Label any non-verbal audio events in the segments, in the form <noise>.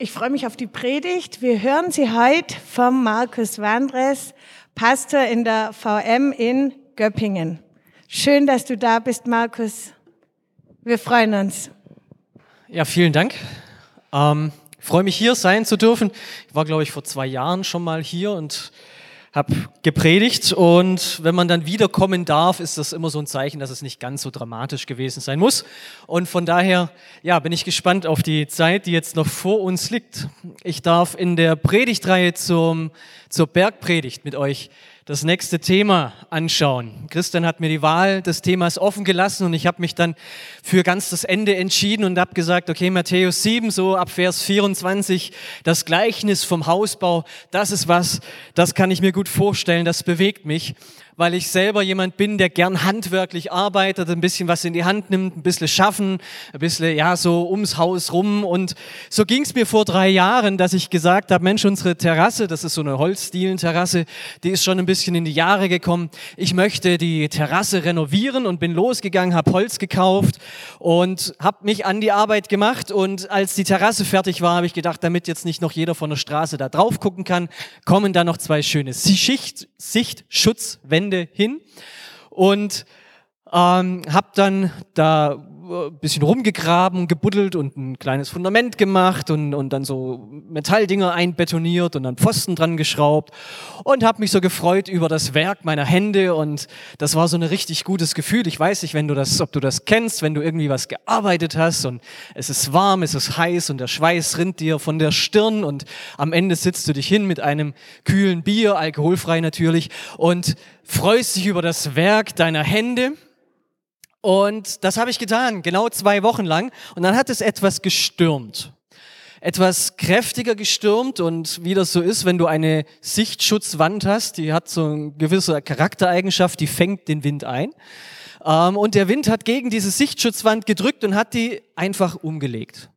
Ich freue mich auf die Predigt. Wir hören sie heute vom Markus Wandres, Pastor in der VM in Göppingen. Schön, dass du da bist, Markus. Wir freuen uns. Ja, vielen Dank. Ähm, ich freue mich hier sein zu dürfen. Ich war, glaube ich, vor zwei Jahren schon mal hier und habe gepredigt und wenn man dann wiederkommen darf, ist das immer so ein Zeichen, dass es nicht ganz so dramatisch gewesen sein muss. Und von daher, ja, bin ich gespannt auf die Zeit, die jetzt noch vor uns liegt. Ich darf in der Predigtreihe zum, zur Bergpredigt mit euch das nächste Thema anschauen. Christian hat mir die Wahl des Themas offen gelassen und ich habe mich dann für ganz das Ende entschieden und habe gesagt, okay, Matthäus 7, so ab Vers 24, das Gleichnis vom Hausbau, das ist was, das kann ich mir gut vorstellen, das bewegt mich weil ich selber jemand bin, der gern handwerklich arbeitet, ein bisschen was in die Hand nimmt, ein bisschen schaffen, ein bisschen ja so ums Haus rum. Und so ging es mir vor drei Jahren, dass ich gesagt habe, Mensch, unsere Terrasse, das ist so eine Holzdielen-Terrasse, die ist schon ein bisschen in die Jahre gekommen. Ich möchte die Terrasse renovieren und bin losgegangen, habe Holz gekauft und habe mich an die Arbeit gemacht. Und als die Terrasse fertig war, habe ich gedacht, damit jetzt nicht noch jeder von der Straße da drauf gucken kann, kommen da noch zwei schöne Sichtschutzwände Wände hin und ähm, habe dann da ein bisschen rumgegraben, gebuddelt und ein kleines Fundament gemacht und, und dann so Metalldinger einbetoniert und dann Pfosten dran geschraubt und habe mich so gefreut über das Werk meiner Hände und das war so ein richtig gutes Gefühl. Ich weiß nicht, wenn du das, ob du das kennst, wenn du irgendwie was gearbeitet hast und es ist warm, es ist heiß und der Schweiß rinnt dir von der Stirn und am Ende sitzt du dich hin mit einem kühlen Bier, alkoholfrei natürlich und freust dich über das Werk deiner Hände und das habe ich getan, genau zwei Wochen lang. Und dann hat es etwas gestürmt. Etwas kräftiger gestürmt und wie das so ist, wenn du eine Sichtschutzwand hast, die hat so eine gewisse Charaktereigenschaft, die fängt den Wind ein. Ähm, und der Wind hat gegen diese Sichtschutzwand gedrückt und hat die einfach umgelegt.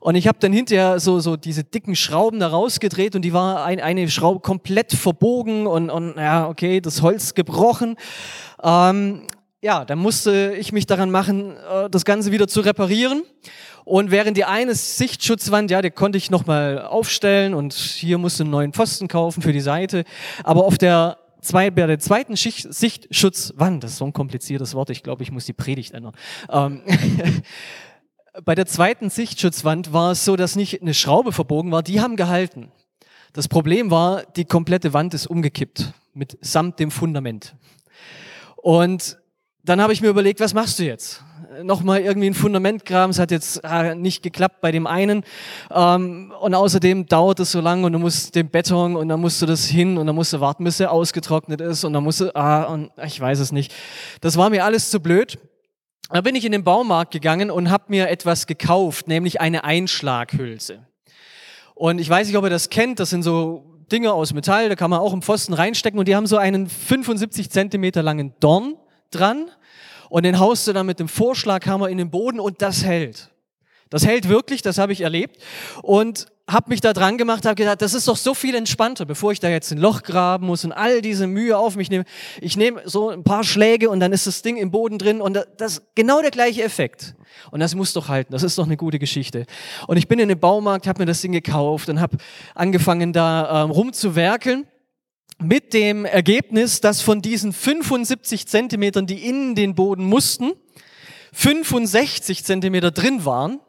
Und ich habe dann hinterher so, so diese dicken Schrauben da rausgedreht und die war ein, eine Schraube komplett verbogen und, und ja, okay, das Holz gebrochen. Ähm, ja, dann musste ich mich daran machen, äh, das Ganze wieder zu reparieren. Und während die eine Sichtschutzwand, ja, die konnte ich nochmal aufstellen und hier musste einen neuen Pfosten kaufen für die Seite. Aber auf der, zwei, bei der zweiten Schicht, Sichtschutzwand, das ist so ein kompliziertes Wort, ich glaube, ich muss die Predigt ändern. Ähm, <laughs> bei der zweiten Sichtschutzwand war es so, dass nicht eine Schraube verbogen war, die haben gehalten. Das Problem war, die komplette Wand ist umgekippt, mit samt dem Fundament. Und dann habe ich mir überlegt, was machst du jetzt? Nochmal irgendwie ein Fundament graben, es hat jetzt äh, nicht geklappt bei dem einen. Ähm, und außerdem dauert es so lange und du musst den Beton und dann musst du das hin und dann musst du warten, bis er ausgetrocknet ist und dann musst du, ah, und ich weiß es nicht. Das war mir alles zu blöd. Da bin ich in den Baumarkt gegangen und habe mir etwas gekauft, nämlich eine Einschlaghülse. Und ich weiß nicht, ob ihr das kennt, das sind so Dinge aus Metall, da kann man auch im Pfosten reinstecken und die haben so einen 75 Zentimeter langen Dorn dran und den haust du dann mit dem Vorschlaghammer in den Boden und das hält. Das hält wirklich, das habe ich erlebt und habe mich da dran gemacht, habe gedacht, das ist doch so viel entspannter, bevor ich da jetzt ein Loch graben muss und all diese Mühe auf mich nehme. Ich nehme so ein paar Schläge und dann ist das Ding im Boden drin und das ist genau der gleiche Effekt. Und das muss doch halten, das ist doch eine gute Geschichte. Und ich bin in den Baumarkt, habe mir das Ding gekauft und habe angefangen da ähm, rumzuwerkeln mit dem Ergebnis, dass von diesen 75 Zentimetern, die in den Boden mussten, 65 Zentimeter drin waren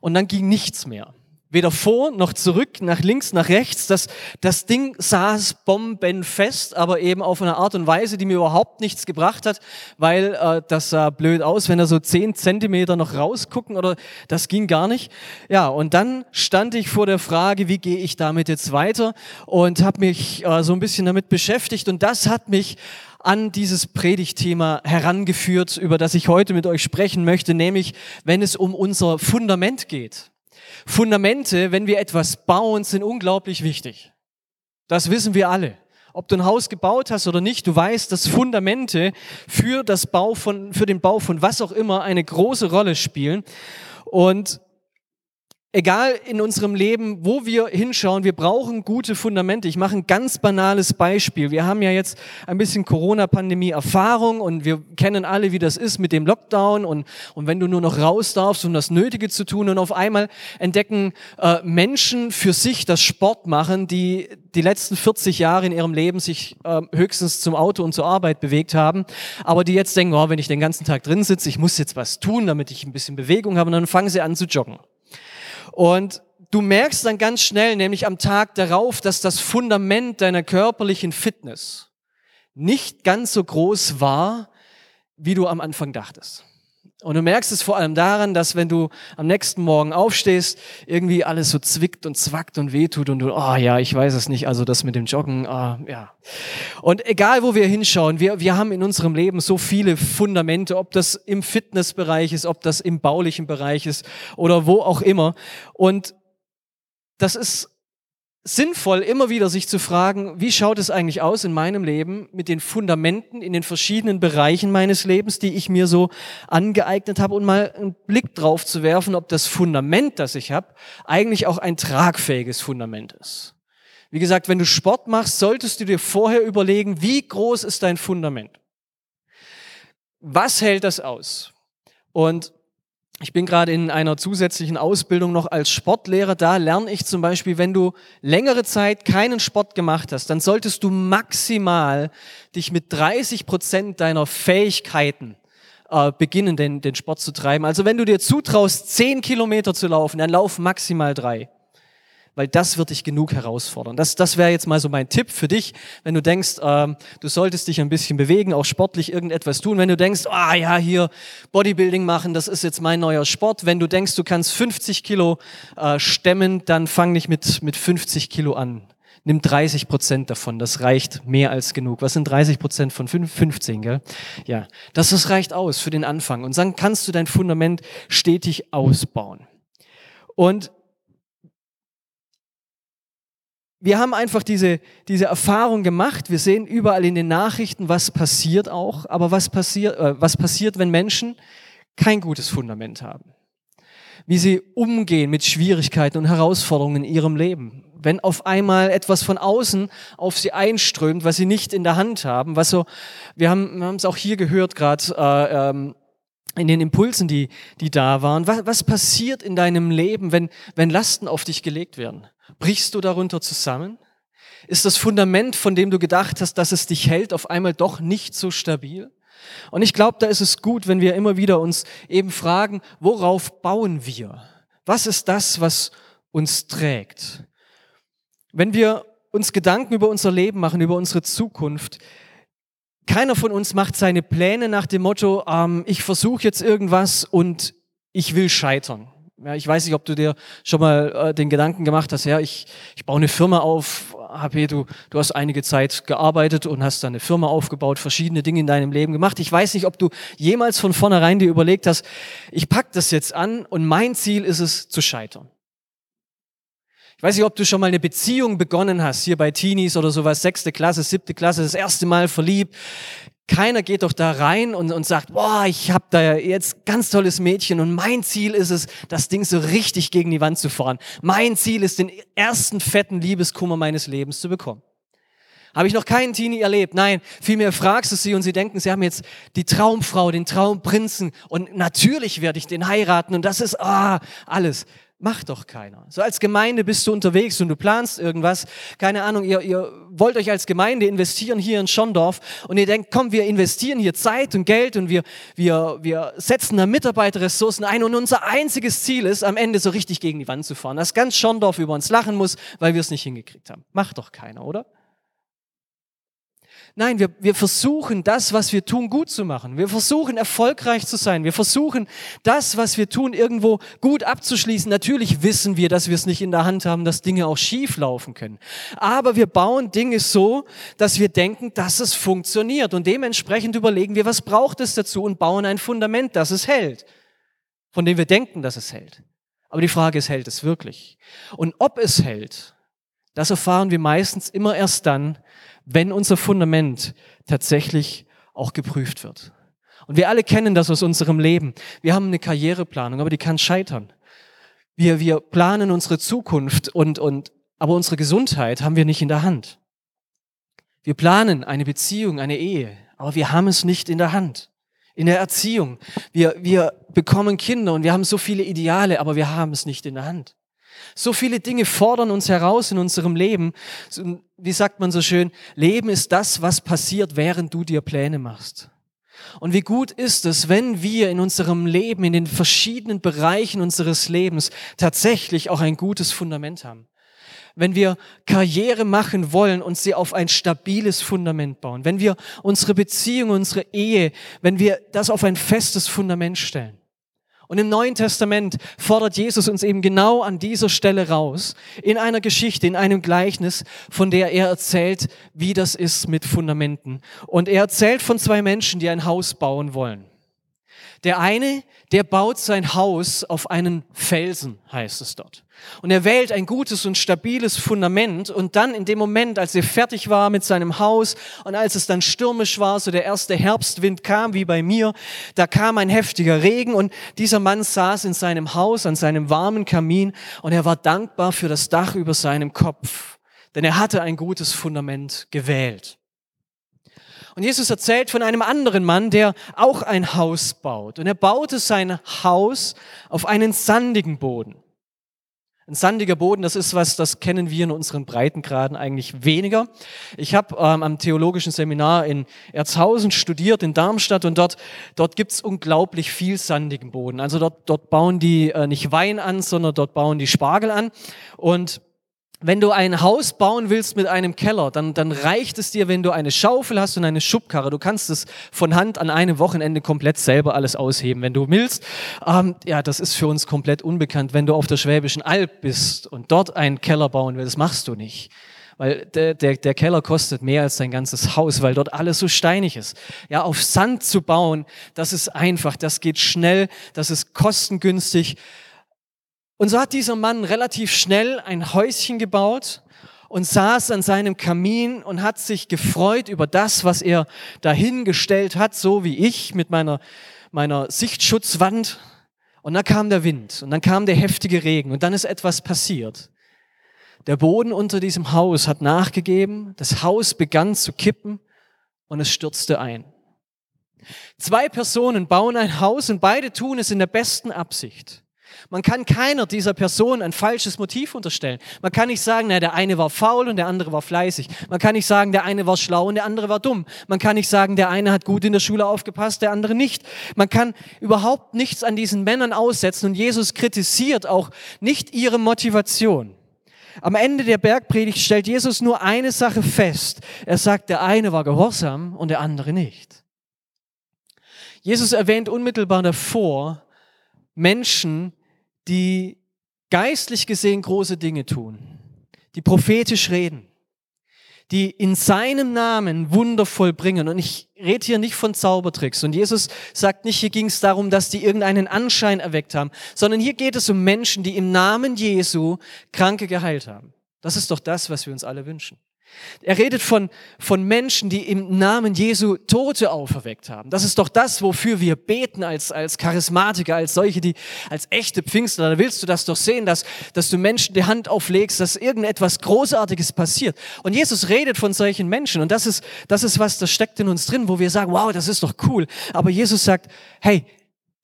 und dann ging nichts mehr weder vor noch zurück, nach links, nach rechts. Das, das Ding saß bombenfest, aber eben auf eine Art und Weise, die mir überhaupt nichts gebracht hat, weil äh, das sah blöd aus, wenn er so zehn Zentimeter noch rausgucken oder das ging gar nicht. Ja, und dann stand ich vor der Frage, wie gehe ich damit jetzt weiter und habe mich äh, so ein bisschen damit beschäftigt und das hat mich an dieses Predigtthema herangeführt, über das ich heute mit euch sprechen möchte, nämlich wenn es um unser Fundament geht. Fundamente, wenn wir etwas bauen, sind unglaublich wichtig. Das wissen wir alle. Ob du ein Haus gebaut hast oder nicht, du weißt, dass Fundamente für, das Bau von, für den Bau von was auch immer eine große Rolle spielen. Und egal in unserem Leben, wo wir hinschauen, wir brauchen gute Fundamente. Ich mache ein ganz banales Beispiel. Wir haben ja jetzt ein bisschen Corona-Pandemie-Erfahrung und wir kennen alle, wie das ist mit dem Lockdown und, und wenn du nur noch raus darfst, um das Nötige zu tun und auf einmal entdecken äh, Menschen für sich das Sport machen, die die letzten 40 Jahre in ihrem Leben sich äh, höchstens zum Auto und zur Arbeit bewegt haben, aber die jetzt denken, oh, wenn ich den ganzen Tag drin sitze, ich muss jetzt was tun, damit ich ein bisschen Bewegung habe und dann fangen sie an zu joggen. Und du merkst dann ganz schnell, nämlich am Tag darauf, dass das Fundament deiner körperlichen Fitness nicht ganz so groß war, wie du am Anfang dachtest. Und du merkst es vor allem daran, dass wenn du am nächsten Morgen aufstehst, irgendwie alles so zwickt und zwackt und wehtut und du, oh ja, ich weiß es nicht, also das mit dem Joggen, ah, ja. Und egal, wo wir hinschauen, wir, wir haben in unserem Leben so viele Fundamente, ob das im Fitnessbereich ist, ob das im baulichen Bereich ist oder wo auch immer. Und das ist sinnvoll, immer wieder sich zu fragen, wie schaut es eigentlich aus in meinem Leben mit den Fundamenten in den verschiedenen Bereichen meines Lebens, die ich mir so angeeignet habe und mal einen Blick drauf zu werfen, ob das Fundament, das ich habe, eigentlich auch ein tragfähiges Fundament ist. Wie gesagt, wenn du Sport machst, solltest du dir vorher überlegen, wie groß ist dein Fundament? Was hält das aus? Und ich bin gerade in einer zusätzlichen Ausbildung noch als Sportlehrer. Da lerne ich zum Beispiel, wenn du längere Zeit keinen Sport gemacht hast, dann solltest du maximal dich mit 30 Prozent deiner Fähigkeiten äh, beginnen, den, den Sport zu treiben. Also wenn du dir zutraust, 10 Kilometer zu laufen, dann lauf maximal drei weil das wird dich genug herausfordern. Das, das wäre jetzt mal so mein Tipp für dich, wenn du denkst, ähm, du solltest dich ein bisschen bewegen, auch sportlich irgendetwas tun. Wenn du denkst, ah ja, hier Bodybuilding machen, das ist jetzt mein neuer Sport. Wenn du denkst, du kannst 50 Kilo äh, stemmen, dann fang nicht mit, mit 50 Kilo an. Nimm 30 Prozent davon, das reicht mehr als genug. Was sind 30 Prozent von 15, gell? Ja, das, das reicht aus für den Anfang. Und dann kannst du dein Fundament stetig ausbauen. Und wir haben einfach diese, diese Erfahrung gemacht. Wir sehen überall in den Nachrichten, was passiert auch. Aber was passiert, äh, was passiert, wenn Menschen kein gutes Fundament haben? Wie sie umgehen mit Schwierigkeiten und Herausforderungen in ihrem Leben. Wenn auf einmal etwas von außen auf sie einströmt, was sie nicht in der Hand haben, was so, wir haben, wir haben es auch hier gehört gerade, äh, ähm, in den Impulsen, die, die da waren. Was, was passiert in deinem Leben, wenn, wenn Lasten auf dich gelegt werden? Brichst du darunter zusammen? Ist das Fundament, von dem du gedacht hast, dass es dich hält, auf einmal doch nicht so stabil? Und ich glaube, da ist es gut, wenn wir immer wieder uns eben fragen, worauf bauen wir? Was ist das, was uns trägt? Wenn wir uns Gedanken über unser Leben machen, über unsere Zukunft, keiner von uns macht seine Pläne nach dem Motto, ähm, ich versuche jetzt irgendwas und ich will scheitern. Ja, ich weiß nicht, ob du dir schon mal äh, den Gedanken gemacht hast, ja, ich, ich baue eine Firma auf, HP, du, du hast einige Zeit gearbeitet und hast dann eine Firma aufgebaut, verschiedene Dinge in deinem Leben gemacht. Ich weiß nicht, ob du jemals von vornherein dir überlegt hast, ich pack das jetzt an und mein Ziel ist es zu scheitern. Ich weiß nicht, ob du schon mal eine Beziehung begonnen hast, hier bei Teenies oder sowas, sechste Klasse, siebte Klasse, das erste Mal verliebt. Keiner geht doch da rein und, und sagt, boah, ich habe da jetzt ganz tolles Mädchen und mein Ziel ist es, das Ding so richtig gegen die Wand zu fahren. Mein Ziel ist, den ersten fetten Liebeskummer meines Lebens zu bekommen. Habe ich noch keinen Teenie erlebt? Nein, vielmehr fragst du sie und sie denken, sie haben jetzt die Traumfrau, den Traumprinzen und natürlich werde ich den heiraten und das ist ah, alles. Macht doch keiner. So als Gemeinde bist du unterwegs und du planst irgendwas. Keine Ahnung, ihr, ihr wollt euch als Gemeinde investieren hier in Schondorf und ihr denkt, komm, wir investieren hier Zeit und Geld und wir, wir, wir setzen da Mitarbeiterressourcen ein und unser einziges Ziel ist, am Ende so richtig gegen die Wand zu fahren. Dass ganz Schondorf über uns lachen muss, weil wir es nicht hingekriegt haben. Macht doch keiner, oder? Nein, wir, wir versuchen das, was wir tun, gut zu machen. Wir versuchen erfolgreich zu sein. Wir versuchen das, was wir tun, irgendwo gut abzuschließen. Natürlich wissen wir, dass wir es nicht in der Hand haben, dass Dinge auch schief laufen können. Aber wir bauen Dinge so, dass wir denken, dass es funktioniert. Und dementsprechend überlegen wir, was braucht es dazu und bauen ein Fundament, das es hält. Von dem wir denken, dass es hält. Aber die Frage ist, hält es wirklich? Und ob es hält, das erfahren wir meistens immer erst dann, wenn unser Fundament tatsächlich auch geprüft wird. Und wir alle kennen das aus unserem Leben. Wir haben eine Karriereplanung, aber die kann scheitern. Wir, wir planen unsere Zukunft und, und, aber unsere Gesundheit haben wir nicht in der Hand. Wir planen eine Beziehung, eine Ehe, aber wir haben es nicht in der Hand. In der Erziehung. Wir, wir bekommen Kinder und wir haben so viele Ideale, aber wir haben es nicht in der Hand. So viele Dinge fordern uns heraus in unserem Leben. Wie sagt man so schön, Leben ist das, was passiert, während du dir Pläne machst. Und wie gut ist es, wenn wir in unserem Leben, in den verschiedenen Bereichen unseres Lebens tatsächlich auch ein gutes Fundament haben. Wenn wir Karriere machen wollen und sie auf ein stabiles Fundament bauen. Wenn wir unsere Beziehung, unsere Ehe, wenn wir das auf ein festes Fundament stellen. Und im Neuen Testament fordert Jesus uns eben genau an dieser Stelle raus, in einer Geschichte, in einem Gleichnis, von der er erzählt, wie das ist mit Fundamenten. Und er erzählt von zwei Menschen, die ein Haus bauen wollen. Der eine, der baut sein Haus auf einen Felsen, heißt es dort. Und er wählt ein gutes und stabiles Fundament und dann in dem Moment, als er fertig war mit seinem Haus und als es dann stürmisch war, so der erste Herbstwind kam wie bei mir, da kam ein heftiger Regen und dieser Mann saß in seinem Haus an seinem warmen Kamin und er war dankbar für das Dach über seinem Kopf, denn er hatte ein gutes Fundament gewählt. Und Jesus erzählt von einem anderen Mann, der auch ein Haus baut. Und er baute sein Haus auf einen sandigen Boden. Ein sandiger Boden, das ist was, das kennen wir in unseren Breitengraden eigentlich weniger. Ich habe ähm, am theologischen Seminar in Erzhausen studiert, in Darmstadt, und dort, dort gibt's unglaublich viel sandigen Boden. Also dort, dort bauen die äh, nicht Wein an, sondern dort bauen die Spargel an. Und wenn du ein Haus bauen willst mit einem Keller, dann, dann reicht es dir, wenn du eine Schaufel hast und eine Schubkarre. Du kannst es von Hand an einem Wochenende komplett selber alles ausheben, wenn du willst. Ähm, ja, das ist für uns komplett unbekannt. Wenn du auf der Schwäbischen Alb bist und dort einen Keller bauen willst, machst du nicht. Weil der, der, der Keller kostet mehr als dein ganzes Haus, weil dort alles so steinig ist. Ja, auf Sand zu bauen, das ist einfach, das geht schnell, das ist kostengünstig. Und so hat dieser Mann relativ schnell ein Häuschen gebaut und saß an seinem Kamin und hat sich gefreut über das, was er dahingestellt hat, so wie ich mit meiner, meiner Sichtschutzwand. Und dann kam der Wind und dann kam der heftige Regen und dann ist etwas passiert. Der Boden unter diesem Haus hat nachgegeben, das Haus begann zu kippen und es stürzte ein. Zwei Personen bauen ein Haus und beide tun es in der besten Absicht. Man kann keiner dieser Personen ein falsches Motiv unterstellen. Man kann nicht sagen, na, der eine war faul und der andere war fleißig. Man kann nicht sagen, der eine war schlau und der andere war dumm. Man kann nicht sagen, der eine hat gut in der Schule aufgepasst, der andere nicht. Man kann überhaupt nichts an diesen Männern aussetzen und Jesus kritisiert auch nicht ihre Motivation. Am Ende der Bergpredigt stellt Jesus nur eine Sache fest. Er sagt, der eine war gehorsam und der andere nicht. Jesus erwähnt unmittelbar davor Menschen, die geistlich gesehen große Dinge tun, die prophetisch reden, die in seinem Namen Wunder vollbringen. Und ich rede hier nicht von Zaubertricks. Und Jesus sagt nicht, hier ging es darum, dass die irgendeinen Anschein erweckt haben, sondern hier geht es um Menschen, die im Namen Jesu Kranke geheilt haben. Das ist doch das, was wir uns alle wünschen. Er redet von, von Menschen, die im Namen Jesu Tote auferweckt haben. Das ist doch das, wofür wir beten als, als Charismatiker, als solche, die als echte Pfingstler. Da willst du das doch sehen, dass, dass du Menschen die Hand auflegst, dass irgendetwas Großartiges passiert. Und Jesus redet von solchen Menschen. Und das ist, das ist was, das steckt in uns drin, wo wir sagen, wow, das ist doch cool. Aber Jesus sagt, hey,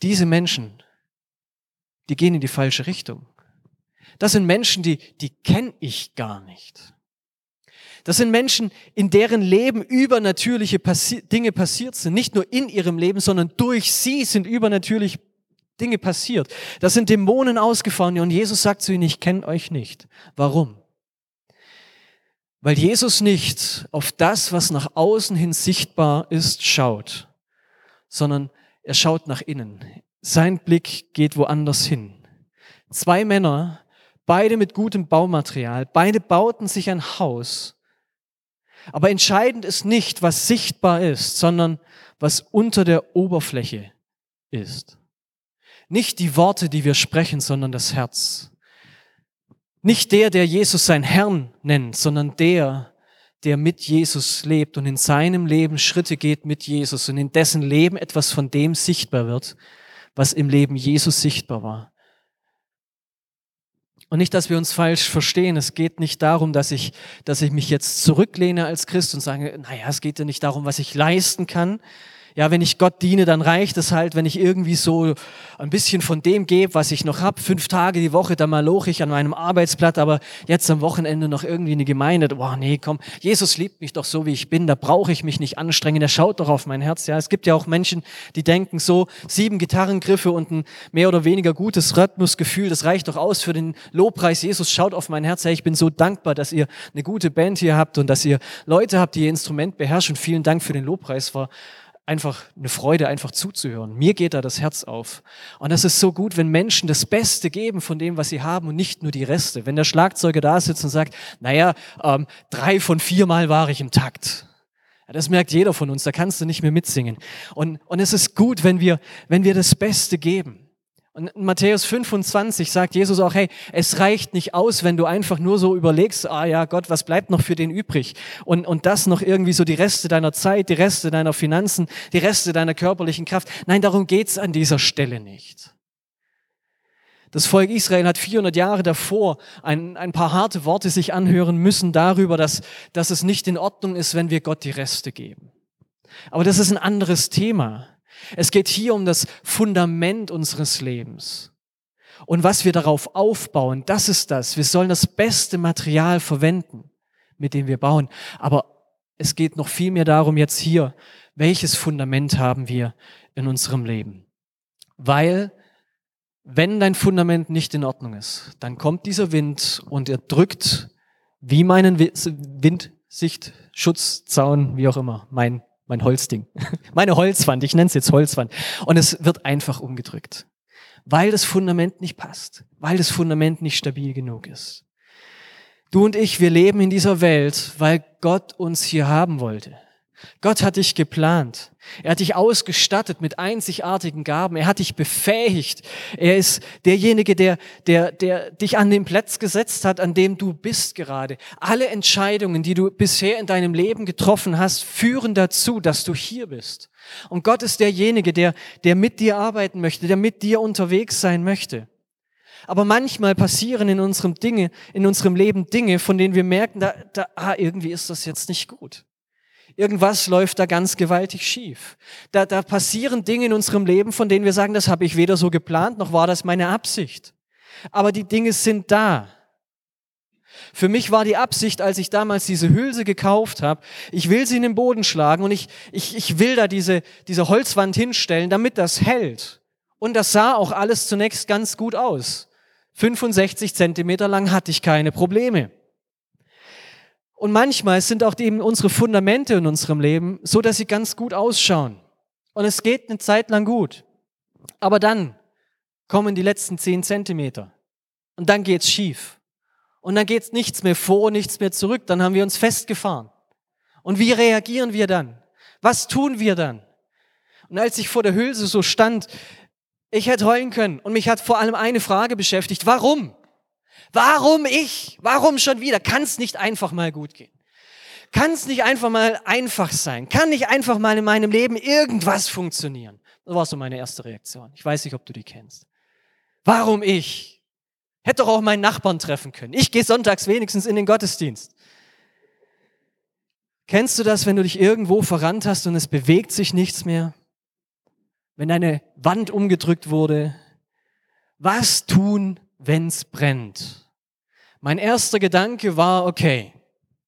diese Menschen, die gehen in die falsche Richtung. Das sind Menschen, die, die kenne ich gar nicht. Das sind Menschen, in deren Leben übernatürliche passi Dinge passiert sind. Nicht nur in ihrem Leben, sondern durch sie sind übernatürliche Dinge passiert. Das sind Dämonen ausgefahren und Jesus sagt zu ihnen, ich kenne euch nicht. Warum? Weil Jesus nicht auf das, was nach außen hin sichtbar ist, schaut, sondern er schaut nach innen. Sein Blick geht woanders hin. Zwei Männer, beide mit gutem Baumaterial, beide bauten sich ein Haus aber entscheidend ist nicht, was sichtbar ist, sondern was unter der Oberfläche ist. Nicht die Worte, die wir sprechen, sondern das Herz. Nicht der, der Jesus sein Herrn nennt, sondern der, der mit Jesus lebt und in seinem Leben Schritte geht mit Jesus und in dessen Leben etwas von dem sichtbar wird, was im Leben Jesus sichtbar war. Und nicht, dass wir uns falsch verstehen. Es geht nicht darum, dass ich, dass ich mich jetzt zurücklehne als Christ und sage, naja, es geht ja nicht darum, was ich leisten kann, ja, wenn ich Gott diene, dann reicht es halt, wenn ich irgendwie so ein bisschen von dem gebe, was ich noch hab. Fünf Tage die Woche, da mal loch ich an meinem Arbeitsplatz, aber jetzt am Wochenende noch irgendwie eine Gemeinde. Boah, nee, komm, Jesus liebt mich doch so, wie ich bin, da brauche ich mich nicht anstrengen, er schaut doch auf mein Herz. Ja, es gibt ja auch Menschen, die denken so, sieben Gitarrengriffe und ein mehr oder weniger gutes Rhythmusgefühl, das reicht doch aus für den Lobpreis. Jesus schaut auf mein Herz. Hey, ich bin so dankbar, dass ihr eine gute Band hier habt und dass ihr Leute habt, die ihr Instrument beherrschen. Vielen Dank für den Lobpreis. War einfach eine Freude, einfach zuzuhören. Mir geht da das Herz auf. Und das ist so gut, wenn Menschen das Beste geben von dem, was sie haben und nicht nur die Reste. Wenn der Schlagzeuger da sitzt und sagt, naja, ähm, drei von vier Mal war ich im Takt. Ja, das merkt jeder von uns, da kannst du nicht mehr mitsingen. Und, und es ist gut, wenn wir, wenn wir das Beste geben. Und in Matthäus 25 sagt Jesus auch, hey, es reicht nicht aus, wenn du einfach nur so überlegst, ah ja, Gott, was bleibt noch für den übrig? Und, und das noch irgendwie so die Reste deiner Zeit, die Reste deiner Finanzen, die Reste deiner körperlichen Kraft. Nein, darum geht's an dieser Stelle nicht. Das Volk Israel hat 400 Jahre davor ein, ein paar harte Worte sich anhören müssen darüber, dass, dass es nicht in Ordnung ist, wenn wir Gott die Reste geben. Aber das ist ein anderes Thema. Es geht hier um das Fundament unseres Lebens. Und was wir darauf aufbauen, das ist das. Wir sollen das beste Material verwenden, mit dem wir bauen. Aber es geht noch viel mehr darum jetzt hier, welches Fundament haben wir in unserem Leben? Weil wenn dein Fundament nicht in Ordnung ist, dann kommt dieser Wind und er drückt wie meinen Windsichtschutzaun, wie auch immer, mein mein Holzding, <laughs> meine Holzwand, ich nenne es jetzt Holzwand. Und es wird einfach umgedrückt, weil das Fundament nicht passt, weil das Fundament nicht stabil genug ist. Du und ich, wir leben in dieser Welt, weil Gott uns hier haben wollte. Gott hat dich geplant. Er hat dich ausgestattet mit einzigartigen Gaben. Er hat dich befähigt. Er ist derjenige, der, der, der dich an den Platz gesetzt hat, an dem du bist gerade. Alle Entscheidungen, die du bisher in deinem Leben getroffen hast, führen dazu, dass du hier bist. Und Gott ist derjenige, der, der mit dir arbeiten möchte, der mit dir unterwegs sein möchte. Aber manchmal passieren in unserem Dinge, in unserem Leben Dinge, von denen wir merken, da, da, ah, irgendwie ist das jetzt nicht gut. Irgendwas läuft da ganz gewaltig schief. Da, da passieren Dinge in unserem Leben, von denen wir sagen, das habe ich weder so geplant, noch war das meine Absicht. Aber die Dinge sind da. Für mich war die Absicht, als ich damals diese Hülse gekauft habe, ich will sie in den Boden schlagen und ich, ich, ich will da diese, diese Holzwand hinstellen, damit das hält. Und das sah auch alles zunächst ganz gut aus. 65 Zentimeter lang hatte ich keine Probleme. Und manchmal sind auch eben unsere Fundamente in unserem Leben so, dass sie ganz gut ausschauen. Und es geht eine Zeit lang gut. Aber dann kommen die letzten zehn Zentimeter. Und dann geht's schief. Und dann geht's nichts mehr vor, nichts mehr zurück. Dann haben wir uns festgefahren. Und wie reagieren wir dann? Was tun wir dann? Und als ich vor der Hülse so stand, ich hätte heulen können. Und mich hat vor allem eine Frage beschäftigt. Warum? Warum ich? Warum schon wieder? Kann es nicht einfach mal gut gehen? Kann es nicht einfach mal einfach sein? Kann nicht einfach mal in meinem Leben irgendwas funktionieren? Das war so meine erste Reaktion. Ich weiß nicht, ob du die kennst. Warum ich? Hätte doch auch meinen Nachbarn treffen können. Ich gehe sonntags wenigstens in den Gottesdienst. Kennst du das, wenn du dich irgendwo verrannt hast und es bewegt sich nichts mehr? Wenn eine Wand umgedrückt wurde? Was tun, wenn's brennt. Mein erster Gedanke war, okay,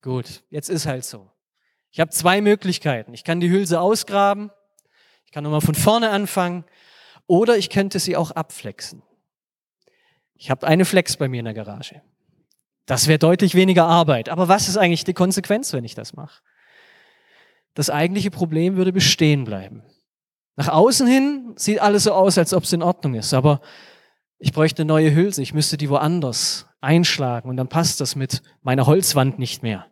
gut, jetzt ist halt so. Ich habe zwei Möglichkeiten. Ich kann die Hülse ausgraben, ich kann nochmal von vorne anfangen, oder ich könnte sie auch abflexen. Ich habe eine Flex bei mir in der Garage. Das wäre deutlich weniger Arbeit. Aber was ist eigentlich die Konsequenz, wenn ich das mache? Das eigentliche Problem würde bestehen bleiben. Nach außen hin sieht alles so aus, als ob es in Ordnung ist. Aber ich bräuchte eine neue Hülse, ich müsste die woanders einschlagen und dann passt das mit meiner Holzwand nicht mehr.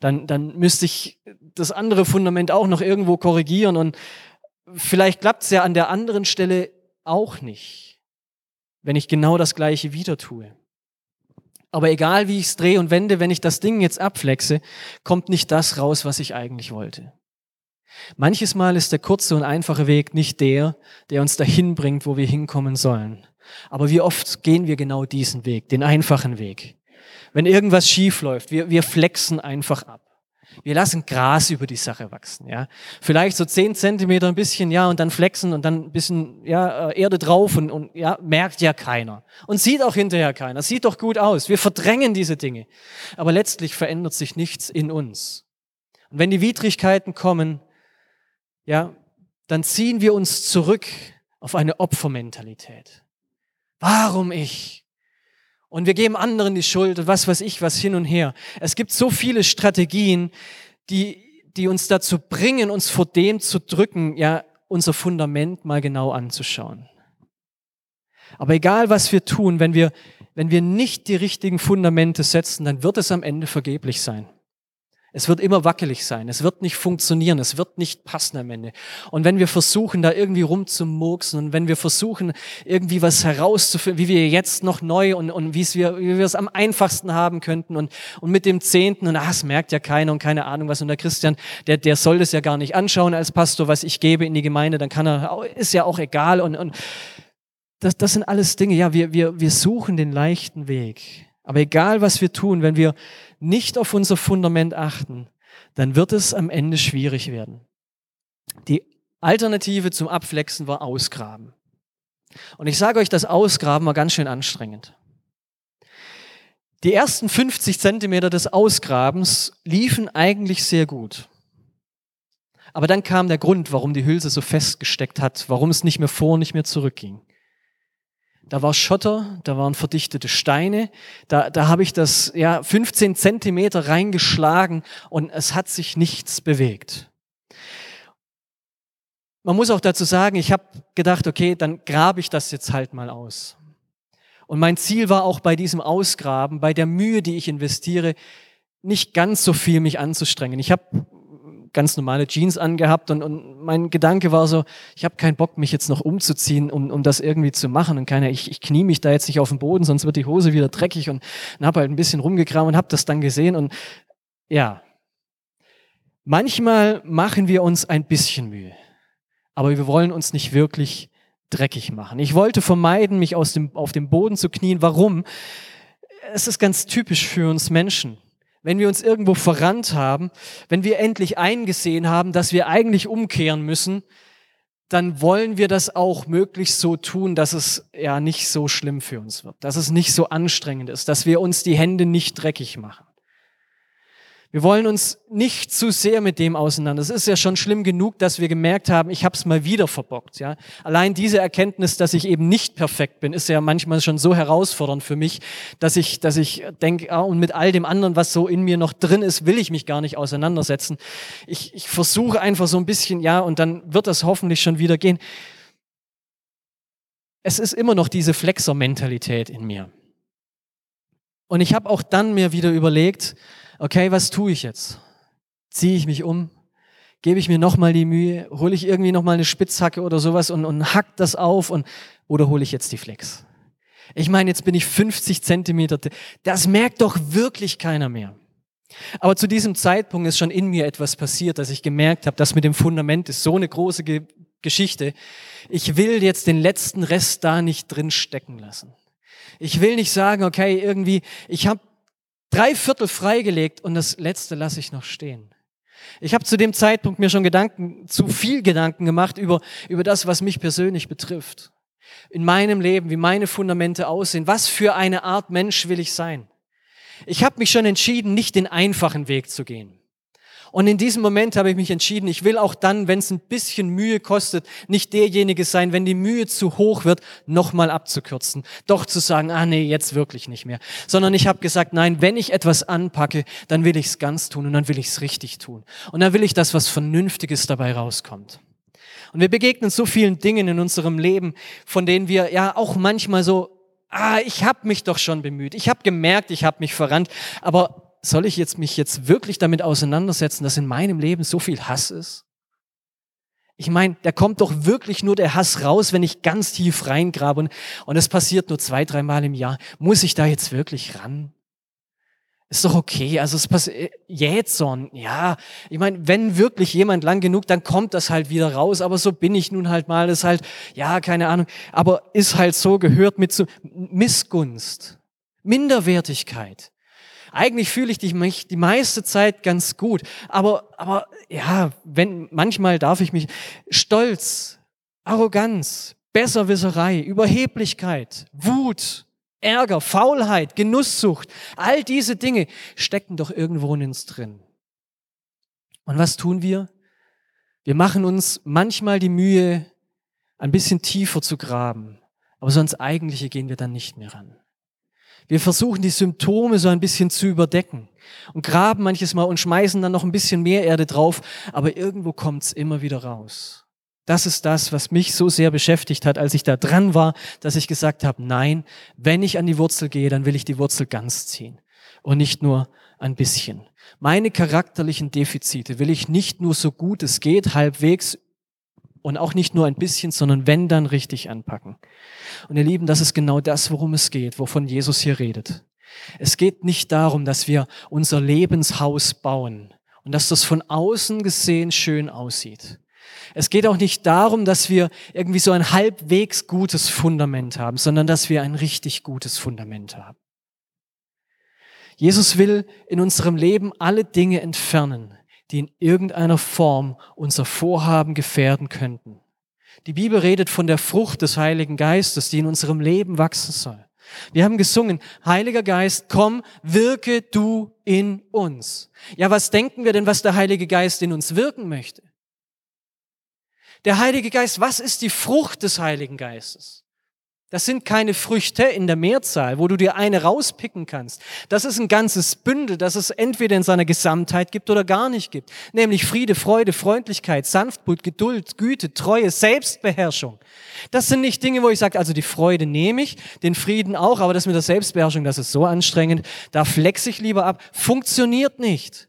Dann, dann müsste ich das andere Fundament auch noch irgendwo korrigieren und vielleicht klappt es ja an der anderen Stelle auch nicht, wenn ich genau das gleiche wieder tue. Aber egal wie ich es drehe und wende, wenn ich das Ding jetzt abflexe, kommt nicht das raus, was ich eigentlich wollte. Manches Mal ist der kurze und einfache Weg nicht der, der uns dahin bringt, wo wir hinkommen sollen. Aber wie oft gehen wir genau diesen Weg, den einfachen Weg? Wenn irgendwas schief läuft, wir, wir flexen einfach ab. Wir lassen Gras über die Sache wachsen, ja. Vielleicht so zehn Zentimeter ein bisschen, ja, und dann flexen und dann ein bisschen, ja, äh, Erde drauf und, und, ja, merkt ja keiner. Und sieht auch hinterher keiner. Sieht doch gut aus. Wir verdrängen diese Dinge. Aber letztlich verändert sich nichts in uns. Und wenn die Widrigkeiten kommen, ja, dann ziehen wir uns zurück auf eine Opfermentalität. Warum ich? Und wir geben anderen die Schuld und was weiß ich, was hin und her. Es gibt so viele Strategien, die, die uns dazu bringen, uns vor dem zu drücken, ja, unser Fundament mal genau anzuschauen. Aber egal was wir tun, wenn wir, wenn wir nicht die richtigen Fundamente setzen, dann wird es am Ende vergeblich sein. Es wird immer wackelig sein. Es wird nicht funktionieren. Es wird nicht passen am Ende. Und wenn wir versuchen, da irgendwie rumzumurksen und wenn wir versuchen, irgendwie was herauszufinden, wie wir jetzt noch neu und, und wie, es wir, wie wir es am einfachsten haben könnten und, und mit dem Zehnten und ah, es merkt ja keiner und keine Ahnung was und der Christian, der, der soll das ja gar nicht anschauen als Pastor, was ich gebe in die Gemeinde, dann kann er, ist ja auch egal und, und das, das sind alles Dinge, ja, wir, wir, wir suchen den leichten Weg. Aber egal, was wir tun, wenn wir nicht auf unser Fundament achten, dann wird es am Ende schwierig werden. Die Alternative zum Abflexen war Ausgraben. Und ich sage euch, das Ausgraben war ganz schön anstrengend. Die ersten 50 Zentimeter des Ausgrabens liefen eigentlich sehr gut. Aber dann kam der Grund, warum die Hülse so festgesteckt hat, warum es nicht mehr vor, nicht mehr zurückging. Da war Schotter, da waren verdichtete Steine, da, da habe ich das ja 15 Zentimeter reingeschlagen und es hat sich nichts bewegt. Man muss auch dazu sagen, ich habe gedacht, okay, dann grabe ich das jetzt halt mal aus. Und mein Ziel war auch bei diesem Ausgraben, bei der Mühe, die ich investiere, nicht ganz so viel mich anzustrengen. Ich habe ganz normale Jeans angehabt und, und mein Gedanke war so, ich habe keinen Bock, mich jetzt noch umzuziehen, um, um das irgendwie zu machen und keiner, ich, ich knie mich da jetzt nicht auf den Boden, sonst wird die Hose wieder dreckig und, und habe halt ein bisschen rumgekramt und habe das dann gesehen und ja, manchmal machen wir uns ein bisschen Mühe, aber wir wollen uns nicht wirklich dreckig machen. Ich wollte vermeiden, mich aus dem, auf dem Boden zu knien. Warum? Es ist ganz typisch für uns Menschen wenn wir uns irgendwo verrannt haben, wenn wir endlich eingesehen haben, dass wir eigentlich umkehren müssen, dann wollen wir das auch möglichst so tun, dass es ja nicht so schlimm für uns wird, dass es nicht so anstrengend ist, dass wir uns die Hände nicht dreckig machen. Wir wollen uns nicht zu sehr mit dem auseinander. Es ist ja schon schlimm genug, dass wir gemerkt haben, ich habe es mal wieder verbockt. Ja, allein diese Erkenntnis, dass ich eben nicht perfekt bin, ist ja manchmal schon so herausfordernd für mich, dass ich, dass ich denke, ah, und mit all dem anderen, was so in mir noch drin ist, will ich mich gar nicht auseinandersetzen. Ich, ich versuche einfach so ein bisschen, ja, und dann wird das hoffentlich schon wieder gehen. Es ist immer noch diese Flexer-Mentalität in mir. Und ich habe auch dann mir wieder überlegt, okay, was tue ich jetzt? Ziehe ich mich um? Gebe ich mir nochmal die Mühe? Hole ich irgendwie nochmal eine Spitzhacke oder sowas und, und hack das auf? Und, oder hole ich jetzt die Flex? Ich meine, jetzt bin ich 50 Zentimeter. Das merkt doch wirklich keiner mehr. Aber zu diesem Zeitpunkt ist schon in mir etwas passiert, dass ich gemerkt habe, das mit dem Fundament ist so eine große Ge Geschichte. Ich will jetzt den letzten Rest da nicht drin stecken lassen. Ich will nicht sagen, okay, irgendwie, ich habe drei Viertel freigelegt und das letzte lasse ich noch stehen. Ich habe zu dem Zeitpunkt mir schon Gedanken, zu viel Gedanken gemacht über, über das, was mich persönlich betrifft. In meinem Leben, wie meine Fundamente aussehen. Was für eine Art Mensch will ich sein? Ich habe mich schon entschieden, nicht den einfachen Weg zu gehen. Und in diesem Moment habe ich mich entschieden, ich will auch dann, wenn es ein bisschen Mühe kostet, nicht derjenige sein, wenn die Mühe zu hoch wird, nochmal abzukürzen. Doch zu sagen, ah nee, jetzt wirklich nicht mehr. Sondern ich habe gesagt, nein, wenn ich etwas anpacke, dann will ich es ganz tun und dann will ich es richtig tun. Und dann will ich das, was Vernünftiges dabei rauskommt. Und wir begegnen so vielen Dingen in unserem Leben, von denen wir ja auch manchmal so, ah, ich habe mich doch schon bemüht, ich habe gemerkt, ich habe mich verrannt, aber soll ich jetzt mich jetzt wirklich damit auseinandersetzen, dass in meinem Leben so viel Hass ist? Ich meine, da kommt doch wirklich nur der Hass raus, wenn ich ganz tief reingrabe und, und es passiert nur zwei, dreimal im Jahr. Muss ich da jetzt wirklich ran? Ist doch okay. Also es passiert Jähzorn. Ja, ich meine, wenn wirklich jemand lang genug, dann kommt das halt wieder raus. Aber so bin ich nun halt mal. Das ist halt, ja, keine Ahnung. Aber ist halt so, gehört mit zu Missgunst, Minderwertigkeit. Eigentlich fühle ich mich die meiste Zeit ganz gut. Aber, aber ja, wenn, manchmal darf ich mich Stolz, Arroganz, Besserwisserei, Überheblichkeit, Wut, Ärger, Faulheit, Genusssucht, all diese Dinge stecken doch irgendwo in uns drin. Und was tun wir? Wir machen uns manchmal die Mühe, ein bisschen tiefer zu graben, aber so ans Eigentliche gehen wir dann nicht mehr ran. Wir versuchen die Symptome so ein bisschen zu überdecken und graben manches Mal und schmeißen dann noch ein bisschen mehr Erde drauf, aber irgendwo kommt's immer wieder raus. Das ist das, was mich so sehr beschäftigt hat, als ich da dran war, dass ich gesagt habe, nein, wenn ich an die Wurzel gehe, dann will ich die Wurzel ganz ziehen und nicht nur ein bisschen. Meine charakterlichen Defizite will ich nicht nur so gut es geht, halbwegs und auch nicht nur ein bisschen, sondern wenn dann richtig anpacken. Und ihr Lieben, das ist genau das, worum es geht, wovon Jesus hier redet. Es geht nicht darum, dass wir unser Lebenshaus bauen und dass das von außen gesehen schön aussieht. Es geht auch nicht darum, dass wir irgendwie so ein halbwegs gutes Fundament haben, sondern dass wir ein richtig gutes Fundament haben. Jesus will in unserem Leben alle Dinge entfernen, die in irgendeiner Form unser Vorhaben gefährden könnten. Die Bibel redet von der Frucht des Heiligen Geistes, die in unserem Leben wachsen soll. Wir haben gesungen, Heiliger Geist, komm, wirke du in uns. Ja, was denken wir denn, was der Heilige Geist in uns wirken möchte? Der Heilige Geist, was ist die Frucht des Heiligen Geistes? Das sind keine Früchte in der Mehrzahl, wo du dir eine rauspicken kannst. Das ist ein ganzes Bündel, das es entweder in seiner Gesamtheit gibt oder gar nicht gibt. Nämlich Friede, Freude, Freundlichkeit, Sanftmut, Geduld, Güte, Treue, Selbstbeherrschung. Das sind nicht Dinge, wo ich sage, also die Freude nehme ich, den Frieden auch, aber das mit der Selbstbeherrschung, das ist so anstrengend, da flex ich lieber ab. Funktioniert nicht.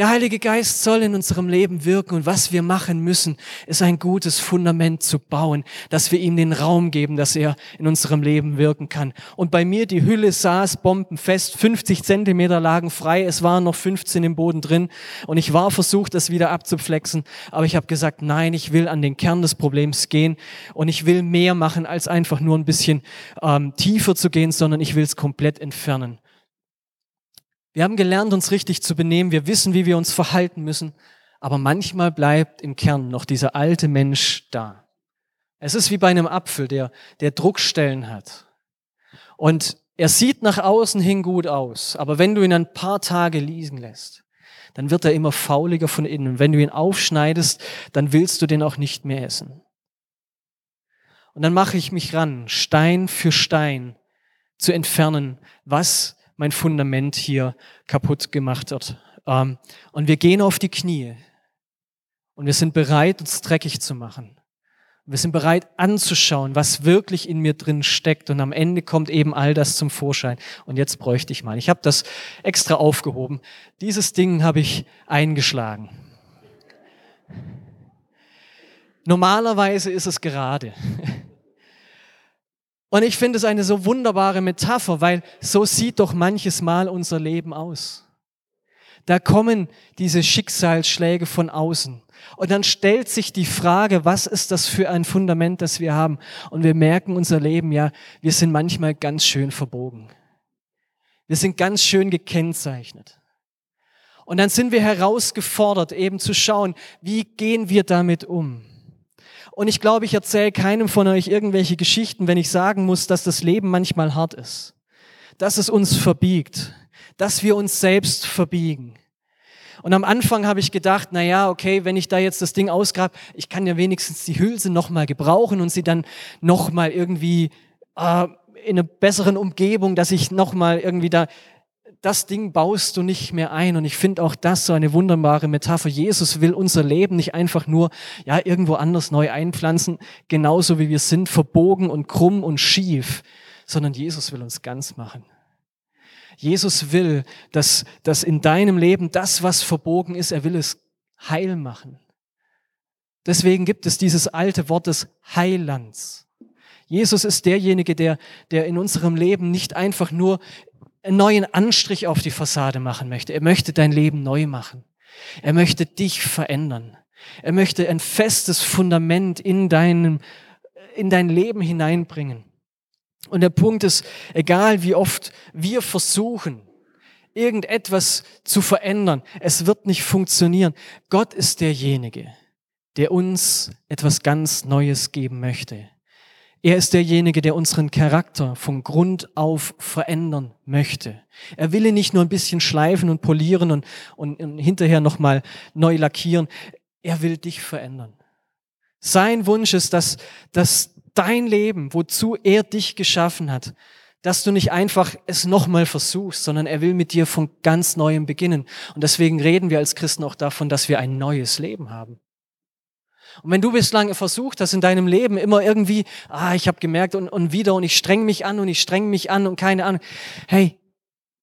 Der Heilige Geist soll in unserem Leben wirken und was wir machen müssen, ist ein gutes Fundament zu bauen, dass wir ihm den Raum geben, dass er in unserem Leben wirken kann. Und bei mir die Hülle saß bombenfest, 50 Zentimeter lagen frei, es waren noch 15 im Boden drin und ich war versucht, das wieder abzuflexen, aber ich habe gesagt, nein, ich will an den Kern des Problems gehen und ich will mehr machen, als einfach nur ein bisschen ähm, tiefer zu gehen, sondern ich will es komplett entfernen. Wir haben gelernt, uns richtig zu benehmen. Wir wissen, wie wir uns verhalten müssen. Aber manchmal bleibt im Kern noch dieser alte Mensch da. Es ist wie bei einem Apfel, der, der Druckstellen hat. Und er sieht nach außen hin gut aus. Aber wenn du ihn ein paar Tage liegen lässt, dann wird er immer fauliger von innen. Wenn du ihn aufschneidest, dann willst du den auch nicht mehr essen. Und dann mache ich mich ran, Stein für Stein zu entfernen, was mein Fundament hier kaputt gemacht wird. Ähm, und wir gehen auf die Knie und wir sind bereit, uns dreckig zu machen. Wir sind bereit anzuschauen, was wirklich in mir drin steckt. Und am Ende kommt eben all das zum Vorschein. Und jetzt bräuchte ich mal. Ich habe das extra aufgehoben. Dieses Ding habe ich eingeschlagen. Normalerweise ist es gerade. <laughs> Und ich finde es eine so wunderbare Metapher, weil so sieht doch manches Mal unser Leben aus. Da kommen diese Schicksalsschläge von außen. Und dann stellt sich die Frage, was ist das für ein Fundament, das wir haben? Und wir merken unser Leben, ja, wir sind manchmal ganz schön verbogen. Wir sind ganz schön gekennzeichnet. Und dann sind wir herausgefordert, eben zu schauen, wie gehen wir damit um? Und ich glaube, ich erzähle keinem von euch irgendwelche Geschichten, wenn ich sagen muss, dass das Leben manchmal hart ist. Dass es uns verbiegt. Dass wir uns selbst verbiegen. Und am Anfang habe ich gedacht, na ja, okay, wenn ich da jetzt das Ding ausgrabe, ich kann ja wenigstens die Hülse nochmal gebrauchen und sie dann nochmal irgendwie äh, in einer besseren Umgebung, dass ich nochmal irgendwie da das Ding baust du nicht mehr ein. Und ich finde auch das so eine wunderbare Metapher. Jesus will unser Leben nicht einfach nur, ja, irgendwo anders neu einpflanzen, genauso wie wir sind, verbogen und krumm und schief, sondern Jesus will uns ganz machen. Jesus will, dass, dass in deinem Leben das, was verbogen ist, er will es heil machen. Deswegen gibt es dieses alte Wort des Heilands. Jesus ist derjenige, der, der in unserem Leben nicht einfach nur einen neuen Anstrich auf die Fassade machen möchte. Er möchte dein Leben neu machen. Er möchte dich verändern. Er möchte ein festes Fundament in deinem, in dein Leben hineinbringen. Und der Punkt ist, egal wie oft wir versuchen, irgendetwas zu verändern, es wird nicht funktionieren. Gott ist derjenige, der uns etwas ganz Neues geben möchte. Er ist derjenige, der unseren Charakter von Grund auf verändern möchte. Er will ihn nicht nur ein bisschen schleifen und polieren und, und, und hinterher nochmal neu lackieren. Er will dich verändern. Sein Wunsch ist, dass, dass dein Leben, wozu er dich geschaffen hat, dass du nicht einfach es nochmal versuchst, sondern er will mit dir von ganz neuem beginnen. Und deswegen reden wir als Christen auch davon, dass wir ein neues Leben haben. Und wenn du bislang versucht hast in deinem Leben immer irgendwie, ah, ich habe gemerkt und, und wieder und ich streng mich an und ich streng mich an und keine Ahnung. Hey,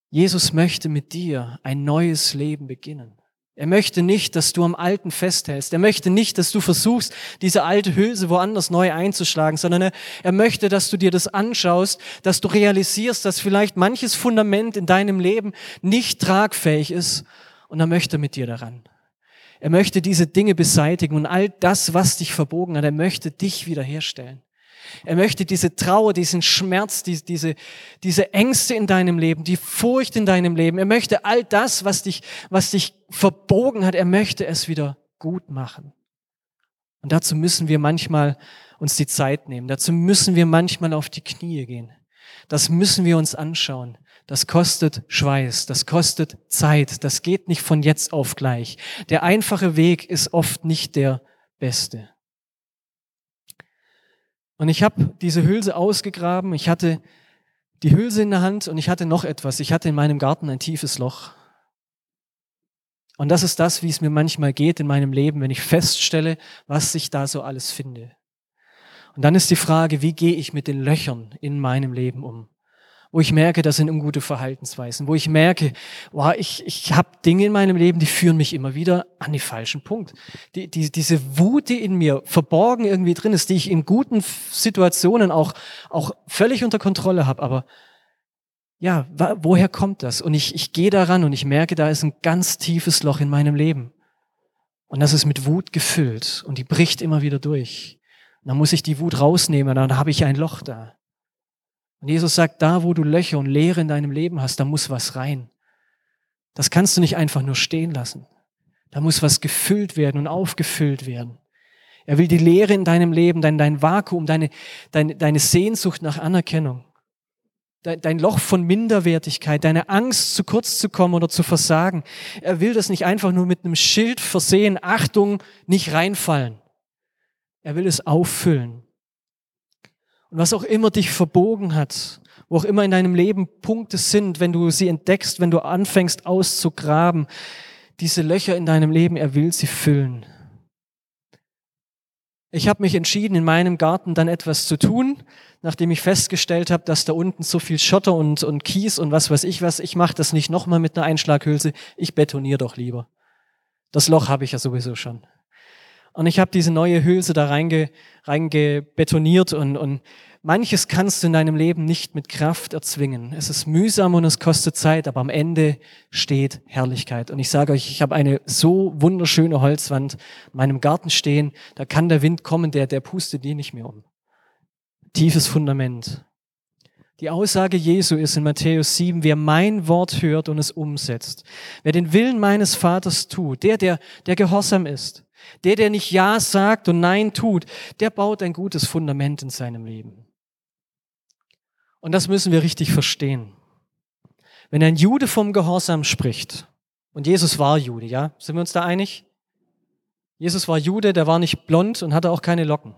Jesus möchte mit dir ein neues Leben beginnen. Er möchte nicht, dass du am Alten festhältst. Er möchte nicht, dass du versuchst, diese alte Hülse woanders neu einzuschlagen, sondern er, er möchte, dass du dir das anschaust, dass du realisierst, dass vielleicht manches Fundament in deinem Leben nicht tragfähig ist und er möchte mit dir daran. Er möchte diese Dinge beseitigen und all das, was dich verbogen hat, er möchte dich wiederherstellen. Er möchte diese Trauer, diesen Schmerz, diese, diese, Ängste in deinem Leben, die Furcht in deinem Leben. Er möchte all das, was dich, was dich verbogen hat, er möchte es wieder gut machen. Und dazu müssen wir manchmal uns die Zeit nehmen. Dazu müssen wir manchmal auf die Knie gehen. Das müssen wir uns anschauen. Das kostet Schweiß, das kostet Zeit, das geht nicht von jetzt auf gleich. Der einfache Weg ist oft nicht der beste. Und ich habe diese Hülse ausgegraben, ich hatte die Hülse in der Hand und ich hatte noch etwas. Ich hatte in meinem Garten ein tiefes Loch. Und das ist das, wie es mir manchmal geht in meinem Leben, wenn ich feststelle, was ich da so alles finde. Und dann ist die Frage, wie gehe ich mit den Löchern in meinem Leben um? Wo ich merke, das sind ungute Verhaltensweisen, wo ich merke, wow, ich, ich habe Dinge in meinem Leben, die führen mich immer wieder an den falschen Punkt. Die, die, diese Wut, die in mir verborgen irgendwie drin ist, die ich in guten Situationen auch, auch völlig unter Kontrolle habe, aber ja, woher kommt das? Und ich, ich gehe daran und ich merke, da ist ein ganz tiefes Loch in meinem Leben. Und das ist mit Wut gefüllt und die bricht immer wieder durch. Und dann muss ich die Wut rausnehmen, dann habe ich ein Loch da. Und Jesus sagt, da wo du Löcher und Leere in deinem Leben hast, da muss was rein. Das kannst du nicht einfach nur stehen lassen. Da muss was gefüllt werden und aufgefüllt werden. Er will die Leere in deinem Leben, dein, dein Vakuum, deine, deine, deine Sehnsucht nach Anerkennung, dein, dein Loch von Minderwertigkeit, deine Angst, zu kurz zu kommen oder zu versagen. Er will das nicht einfach nur mit einem Schild versehen, Achtung, nicht reinfallen. Er will es auffüllen. Und was auch immer dich verbogen hat, wo auch immer in deinem Leben Punkte sind, wenn du sie entdeckst, wenn du anfängst auszugraben, diese Löcher in deinem Leben, er will sie füllen. Ich habe mich entschieden, in meinem Garten dann etwas zu tun, nachdem ich festgestellt habe, dass da unten so viel Schotter und, und Kies und was weiß ich was, ich mache das nicht nochmal mit einer Einschlaghülse, ich betoniere doch lieber. Das Loch habe ich ja sowieso schon. Und ich habe diese neue Hülse da reinge, reingebetoniert und, und manches kannst du in deinem Leben nicht mit Kraft erzwingen. Es ist mühsam und es kostet Zeit, aber am Ende steht Herrlichkeit. Und ich sage euch, ich habe eine so wunderschöne Holzwand in meinem Garten stehen, da kann der Wind kommen, der, der pustet die nicht mehr um. Tiefes Fundament. Die Aussage Jesu ist in Matthäus 7, wer mein Wort hört und es umsetzt, wer den Willen meines Vaters tut, der, der, der gehorsam ist, der, der nicht Ja sagt und Nein tut, der baut ein gutes Fundament in seinem Leben. Und das müssen wir richtig verstehen. Wenn ein Jude vom Gehorsam spricht, und Jesus war Jude, ja, sind wir uns da einig? Jesus war Jude, der war nicht blond und hatte auch keine Locken.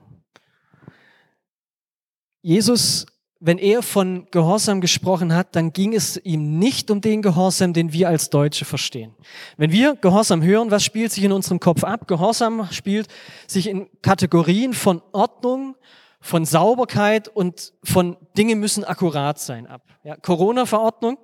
Jesus wenn er von Gehorsam gesprochen hat, dann ging es ihm nicht um den Gehorsam, den wir als Deutsche verstehen. Wenn wir Gehorsam hören, was spielt sich in unserem Kopf ab? Gehorsam spielt sich in Kategorien von Ordnung, von Sauberkeit und von Dinge müssen akkurat sein ab. Ja, Corona-Verordnung,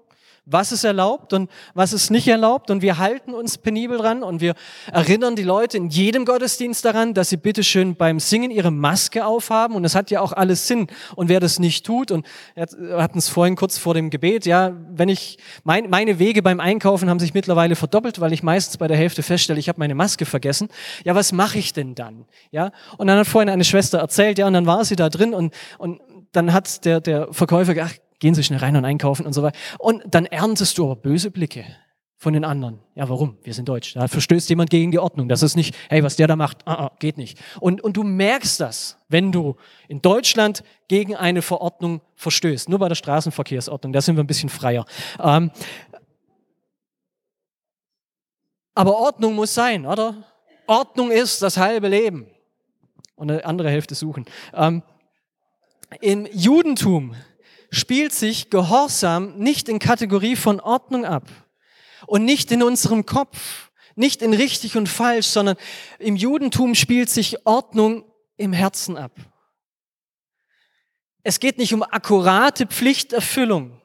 was ist erlaubt und was ist nicht erlaubt. Und wir halten uns penibel dran und wir erinnern die Leute in jedem Gottesdienst daran, dass sie bitteschön beim Singen ihre Maske aufhaben. Und das hat ja auch alles Sinn. Und wer das nicht tut, und wir hatten es vorhin kurz vor dem Gebet, ja, wenn ich, mein, meine Wege beim Einkaufen haben sich mittlerweile verdoppelt, weil ich meistens bei der Hälfte feststelle, ich habe meine Maske vergessen. Ja, was mache ich denn dann? Ja, und dann hat vorhin eine Schwester erzählt, ja, und dann war sie da drin und, und dann hat der, der Verkäufer gesagt, gehen Sie schnell rein und einkaufen und so weiter. Und dann erntest du aber böse Blicke von den anderen. Ja, warum? Wir sind deutsch. Da verstößt jemand gegen die Ordnung. Das ist nicht, hey, was der da macht, ah, ah, geht nicht. Und, und du merkst das, wenn du in Deutschland gegen eine Verordnung verstößt. Nur bei der Straßenverkehrsordnung, da sind wir ein bisschen freier. Ähm, aber Ordnung muss sein, oder? Ordnung ist das halbe Leben. Und eine andere Hälfte suchen. Ähm, Im Judentum spielt sich Gehorsam nicht in Kategorie von Ordnung ab und nicht in unserem Kopf, nicht in richtig und falsch, sondern im Judentum spielt sich Ordnung im Herzen ab. Es geht nicht um akkurate Pflichterfüllung,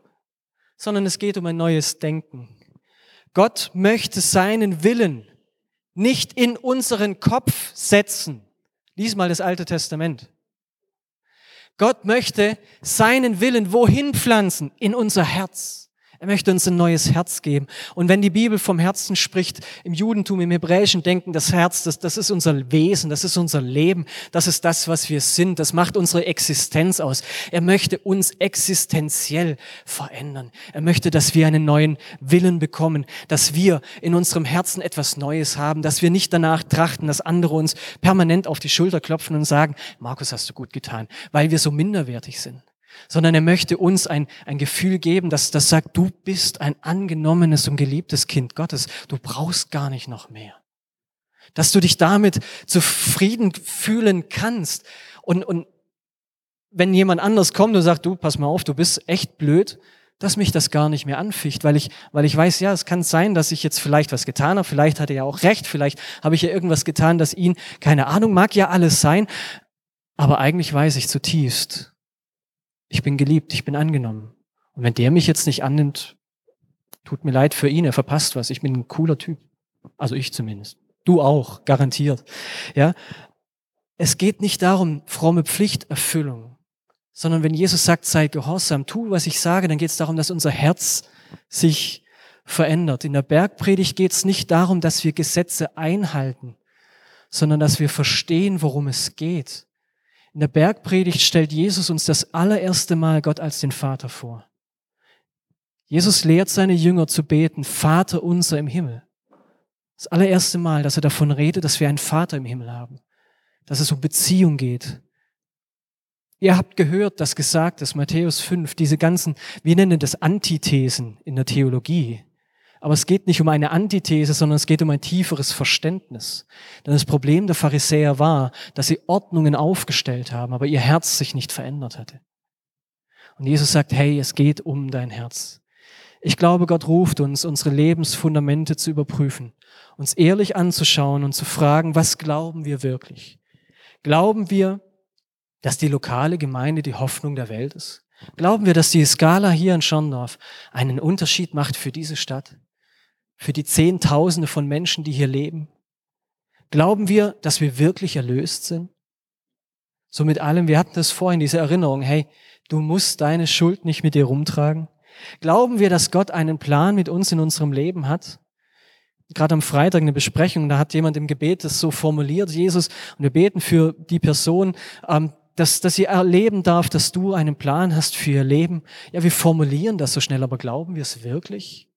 sondern es geht um ein neues Denken. Gott möchte seinen Willen nicht in unseren Kopf setzen. Lies mal das Alte Testament. Gott möchte seinen Willen wohin pflanzen? In unser Herz. Er möchte uns ein neues Herz geben. Und wenn die Bibel vom Herzen spricht, im Judentum, im hebräischen Denken, das Herz, das, das ist unser Wesen, das ist unser Leben, das ist das, was wir sind, das macht unsere Existenz aus. Er möchte uns existenziell verändern. Er möchte, dass wir einen neuen Willen bekommen, dass wir in unserem Herzen etwas Neues haben, dass wir nicht danach trachten, dass andere uns permanent auf die Schulter klopfen und sagen, Markus, hast du gut getan, weil wir so minderwertig sind sondern er möchte uns ein, ein Gefühl geben, dass das sagt, du bist ein angenommenes und geliebtes Kind Gottes. Du brauchst gar nicht noch mehr. Dass du dich damit zufrieden fühlen kannst. Und, und wenn jemand anders kommt und sagt, du, pass mal auf, du bist echt blöd, dass mich das gar nicht mehr anficht, weil ich, weil ich weiß, ja, es kann sein, dass ich jetzt vielleicht was getan habe, vielleicht hat er ja auch recht, vielleicht habe ich ja irgendwas getan, das ihn, keine Ahnung, mag ja alles sein, aber eigentlich weiß ich zutiefst, ich bin geliebt, ich bin angenommen. Und wenn der mich jetzt nicht annimmt, tut mir leid für ihn, er verpasst was. Ich bin ein cooler Typ. Also ich zumindest. Du auch, garantiert. Ja. Es geht nicht darum, fromme Pflichterfüllung, sondern wenn Jesus sagt, sei gehorsam, tu, was ich sage, dann geht es darum, dass unser Herz sich verändert. In der Bergpredigt geht es nicht darum, dass wir Gesetze einhalten, sondern dass wir verstehen, worum es geht. In der Bergpredigt stellt Jesus uns das allererste Mal Gott als den Vater vor. Jesus lehrt seine Jünger zu beten, Vater unser im Himmel. Das allererste Mal, dass er davon redet, dass wir einen Vater im Himmel haben, dass es um Beziehung geht. Ihr habt gehört, dass gesagt ist, Matthäus 5, diese ganzen, wir nennen das Antithesen in der Theologie. Aber es geht nicht um eine Antithese, sondern es geht um ein tieferes Verständnis. Denn das Problem der Pharisäer war, dass sie Ordnungen aufgestellt haben, aber ihr Herz sich nicht verändert hatte. Und Jesus sagt, hey, es geht um dein Herz. Ich glaube, Gott ruft uns, unsere Lebensfundamente zu überprüfen, uns ehrlich anzuschauen und zu fragen, was glauben wir wirklich? Glauben wir, dass die lokale Gemeinde die Hoffnung der Welt ist? Glauben wir, dass die Skala hier in Schorndorf einen Unterschied macht für diese Stadt? Für die Zehntausende von Menschen, die hier leben? Glauben wir, dass wir wirklich erlöst sind? So mit allem, wir hatten das vorhin, diese Erinnerung, hey, du musst deine Schuld nicht mit dir rumtragen. Glauben wir, dass Gott einen Plan mit uns in unserem Leben hat? Gerade am Freitag eine Besprechung, da hat jemand im Gebet das so formuliert, Jesus, und wir beten für die Person, ähm, dass, dass sie erleben darf, dass du einen Plan hast für ihr Leben. Ja, wir formulieren das so schnell, aber glauben wir es wirklich?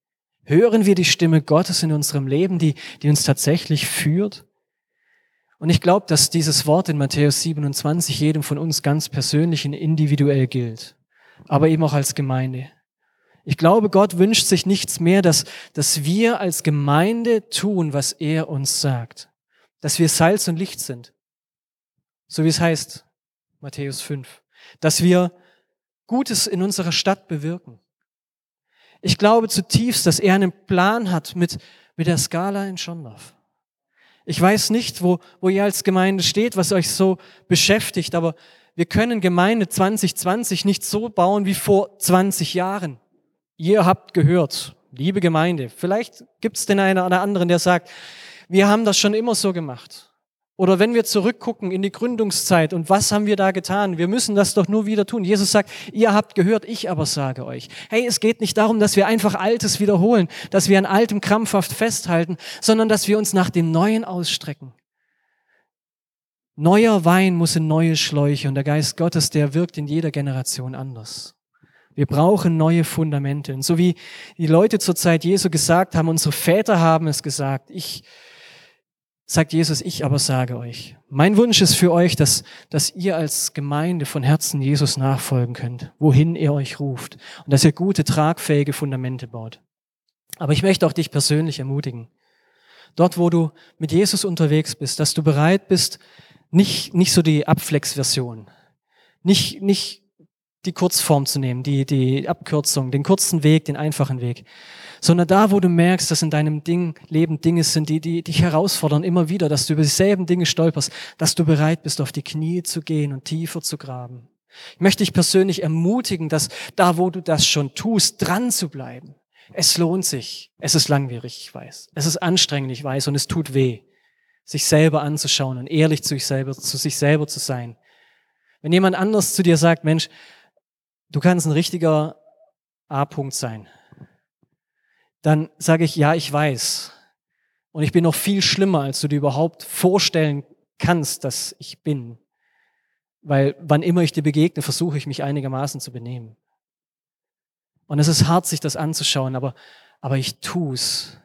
Hören wir die Stimme Gottes in unserem Leben, die, die uns tatsächlich führt? Und ich glaube, dass dieses Wort in Matthäus 27 jedem von uns ganz persönlich und individuell gilt, aber eben auch als Gemeinde. Ich glaube, Gott wünscht sich nichts mehr, dass, dass wir als Gemeinde tun, was er uns sagt. Dass wir Salz und Licht sind. So wie es heißt, Matthäus 5. Dass wir Gutes in unserer Stadt bewirken. Ich glaube zutiefst, dass er einen Plan hat mit, mit der Skala in Schondorf. Ich weiß nicht, wo, wo ihr als Gemeinde steht, was euch so beschäftigt, aber wir können Gemeinde 2020 nicht so bauen wie vor 20 Jahren. ihr habt gehört, liebe Gemeinde, vielleicht gibt es den einen oder anderen, der sagt, wir haben das schon immer so gemacht. Oder wenn wir zurückgucken in die Gründungszeit und was haben wir da getan? Wir müssen das doch nur wieder tun. Jesus sagt, ihr habt gehört, ich aber sage euch. Hey, es geht nicht darum, dass wir einfach Altes wiederholen, dass wir an Altem krampfhaft festhalten, sondern dass wir uns nach dem Neuen ausstrecken. Neuer Wein muss in neue Schläuche und der Geist Gottes, der wirkt in jeder Generation anders. Wir brauchen neue Fundamente. Und so wie die Leute zur Zeit Jesu gesagt haben, unsere Väter haben es gesagt, ich, sagt Jesus, ich aber sage euch. Mein Wunsch ist für euch, dass, dass ihr als Gemeinde von Herzen Jesus nachfolgen könnt, wohin er euch ruft und dass ihr gute, tragfähige Fundamente baut. Aber ich möchte auch dich persönlich ermutigen. Dort, wo du mit Jesus unterwegs bist, dass du bereit bist, nicht, nicht so die Abflex-Version, nicht, nicht die Kurzform zu nehmen, die, die Abkürzung, den kurzen Weg, den einfachen Weg, sondern da, wo du merkst, dass in deinem Ding, Leben Dinge sind, die, die dich herausfordern, immer wieder, dass du über dieselben Dinge stolperst, dass du bereit bist, auf die Knie zu gehen und tiefer zu graben. Ich möchte dich persönlich ermutigen, dass da, wo du das schon tust, dran zu bleiben. Es lohnt sich. Es ist langwierig, ich weiß. Es ist anstrengend, ich weiß, und es tut weh, sich selber anzuschauen und ehrlich zu sich selber, zu sich selber zu sein. Wenn jemand anders zu dir sagt, Mensch, du kannst ein richtiger A-Punkt sein, dann sage ich, ja, ich weiß. Und ich bin noch viel schlimmer, als du dir überhaupt vorstellen kannst, dass ich bin. Weil wann immer ich dir begegne, versuche ich mich einigermaßen zu benehmen. Und es ist hart, sich das anzuschauen, aber, aber ich tu's,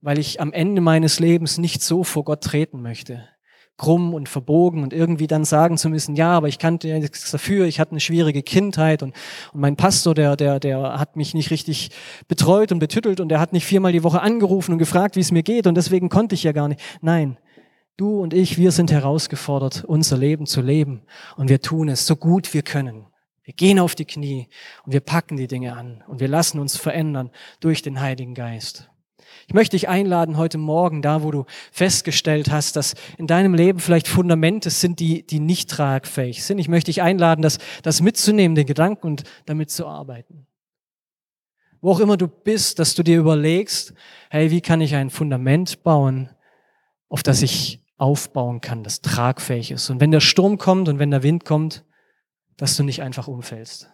weil ich am Ende meines Lebens nicht so vor Gott treten möchte krumm und verbogen und irgendwie dann sagen zu müssen, ja, aber ich kannte ja nichts dafür, ich hatte eine schwierige Kindheit und, und mein Pastor, der, der, der hat mich nicht richtig betreut und betüttelt und der hat nicht viermal die Woche angerufen und gefragt, wie es mir geht und deswegen konnte ich ja gar nicht. Nein, du und ich, wir sind herausgefordert, unser Leben zu leben und wir tun es so gut wir können. Wir gehen auf die Knie und wir packen die Dinge an und wir lassen uns verändern durch den Heiligen Geist. Ich möchte dich einladen heute Morgen, da wo du festgestellt hast, dass in deinem Leben vielleicht Fundamente sind, die, die nicht tragfähig sind. Ich möchte dich einladen, das, das mitzunehmen, den Gedanken und damit zu arbeiten. Wo auch immer du bist, dass du dir überlegst, hey, wie kann ich ein Fundament bauen, auf das ich aufbauen kann, das tragfähig ist. Und wenn der Sturm kommt und wenn der Wind kommt, dass du nicht einfach umfällst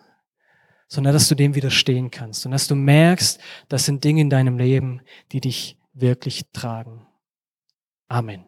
sondern dass du dem widerstehen kannst und dass du merkst, das sind Dinge in deinem Leben, die dich wirklich tragen. Amen.